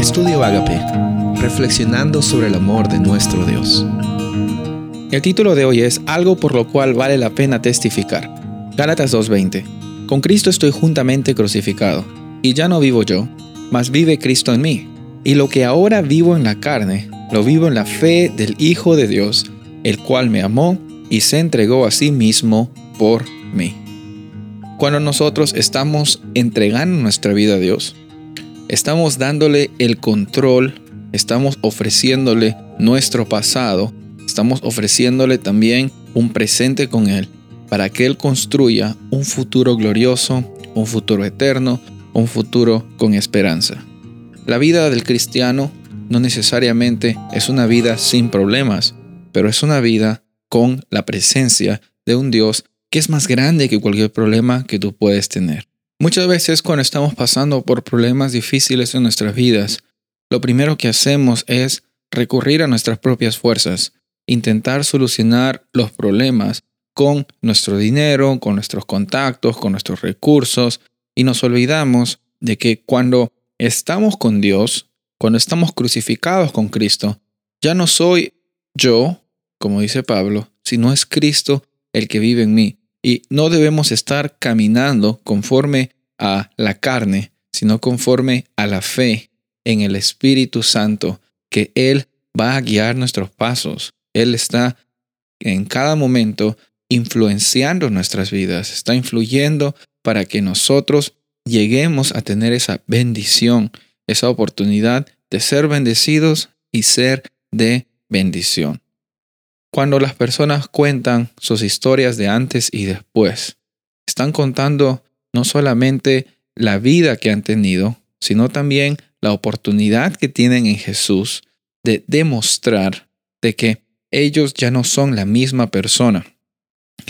Estudio Agape, reflexionando sobre el amor de nuestro Dios. El título de hoy es Algo por lo cual vale la pena testificar. Gálatas 2:20. Con Cristo estoy juntamente crucificado, y ya no vivo yo, mas vive Cristo en mí. Y lo que ahora vivo en la carne, lo vivo en la fe del Hijo de Dios, el cual me amó y se entregó a sí mismo por mí. Cuando nosotros estamos entregando nuestra vida a Dios, estamos dándole el control, estamos ofreciéndole nuestro pasado, estamos ofreciéndole también un presente con Él para que Él construya un futuro glorioso, un futuro eterno, un futuro con esperanza. La vida del cristiano no necesariamente es una vida sin problemas, pero es una vida con la presencia de un Dios que es más grande que cualquier problema que tú puedes tener. Muchas veces cuando estamos pasando por problemas difíciles en nuestras vidas, lo primero que hacemos es recurrir a nuestras propias fuerzas, intentar solucionar los problemas con nuestro dinero, con nuestros contactos, con nuestros recursos, y nos olvidamos de que cuando estamos con Dios, cuando estamos crucificados con Cristo, ya no soy yo, como dice Pablo, sino es Cristo el que vive en mí. Y no debemos estar caminando conforme a la carne, sino conforme a la fe en el Espíritu Santo, que Él va a guiar nuestros pasos. Él está en cada momento influenciando nuestras vidas, está influyendo para que nosotros lleguemos a tener esa bendición, esa oportunidad de ser bendecidos y ser de bendición. Cuando las personas cuentan sus historias de antes y después, están contando no solamente la vida que han tenido, sino también la oportunidad que tienen en Jesús de demostrar de que ellos ya no son la misma persona.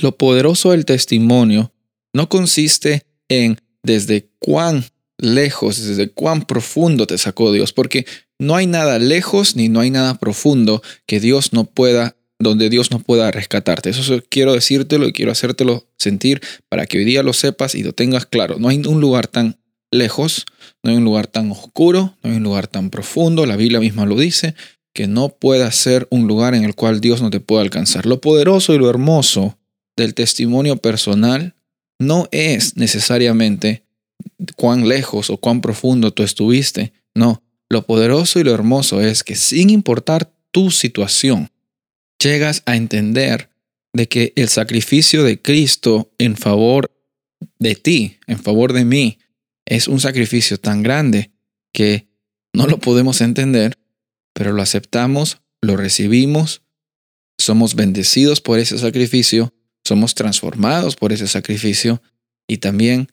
Lo poderoso del testimonio no consiste en desde cuán lejos, desde cuán profundo te sacó Dios, porque no hay nada lejos ni no hay nada profundo que Dios no pueda donde Dios no pueda rescatarte. Eso quiero decírtelo y quiero hacértelo sentir para que hoy día lo sepas y lo tengas claro. No hay un lugar tan lejos, no hay un lugar tan oscuro, no hay un lugar tan profundo, la Biblia misma lo dice, que no pueda ser un lugar en el cual Dios no te pueda alcanzar. Lo poderoso y lo hermoso del testimonio personal no es necesariamente cuán lejos o cuán profundo tú estuviste. No, lo poderoso y lo hermoso es que sin importar tu situación, llegas a entender de que el sacrificio de Cristo en favor de ti, en favor de mí, es un sacrificio tan grande que no lo podemos entender, pero lo aceptamos, lo recibimos, somos bendecidos por ese sacrificio, somos transformados por ese sacrificio y también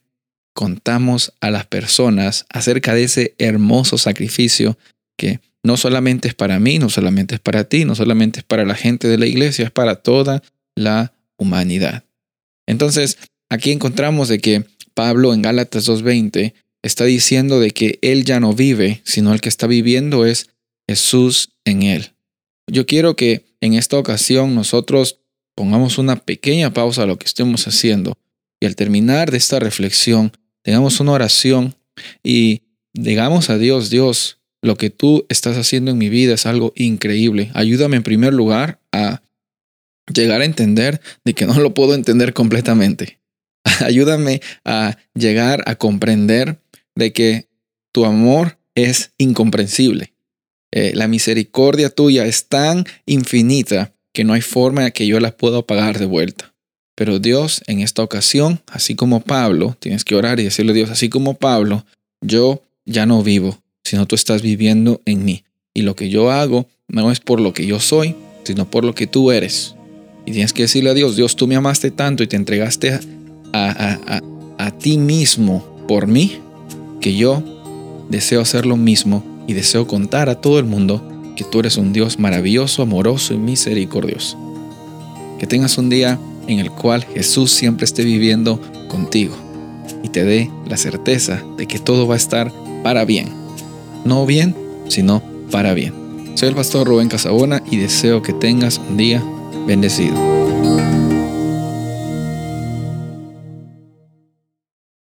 contamos a las personas acerca de ese hermoso sacrificio que no solamente es para mí, no solamente es para ti, no solamente es para la gente de la iglesia, es para toda la humanidad. Entonces, aquí encontramos de que Pablo en Gálatas 2.20 está diciendo de que él ya no vive, sino el que está viviendo es Jesús en él. Yo quiero que en esta ocasión nosotros pongamos una pequeña pausa a lo que estemos haciendo y al terminar de esta reflexión tengamos una oración y digamos a Dios, Dios, lo que tú estás haciendo en mi vida es algo increíble. Ayúdame en primer lugar a llegar a entender de que no lo puedo entender completamente. Ayúdame a llegar a comprender de que tu amor es incomprensible. Eh, la misericordia tuya es tan infinita que no hay forma que yo la pueda pagar de vuelta. Pero Dios, en esta ocasión, así como Pablo, tienes que orar y decirle a Dios, así como Pablo, yo ya no vivo, sino tú estás viviendo en mí. Y lo que yo hago no es por lo que yo soy, sino por lo que tú eres. Y tienes que decirle a Dios, Dios, tú me amaste tanto y te entregaste a, a, a, ti mismo por mí, que yo deseo hacer lo mismo y deseo contar a todo el mundo que tú eres un Dios maravilloso, amoroso y misericordioso. Que tengas un día en el cual Jesús siempre esté viviendo contigo y te dé la certeza de que todo va a estar para bien no bien, sino para bien. Soy el pastor Rubén Casabona y deseo que tengas un día bendecido.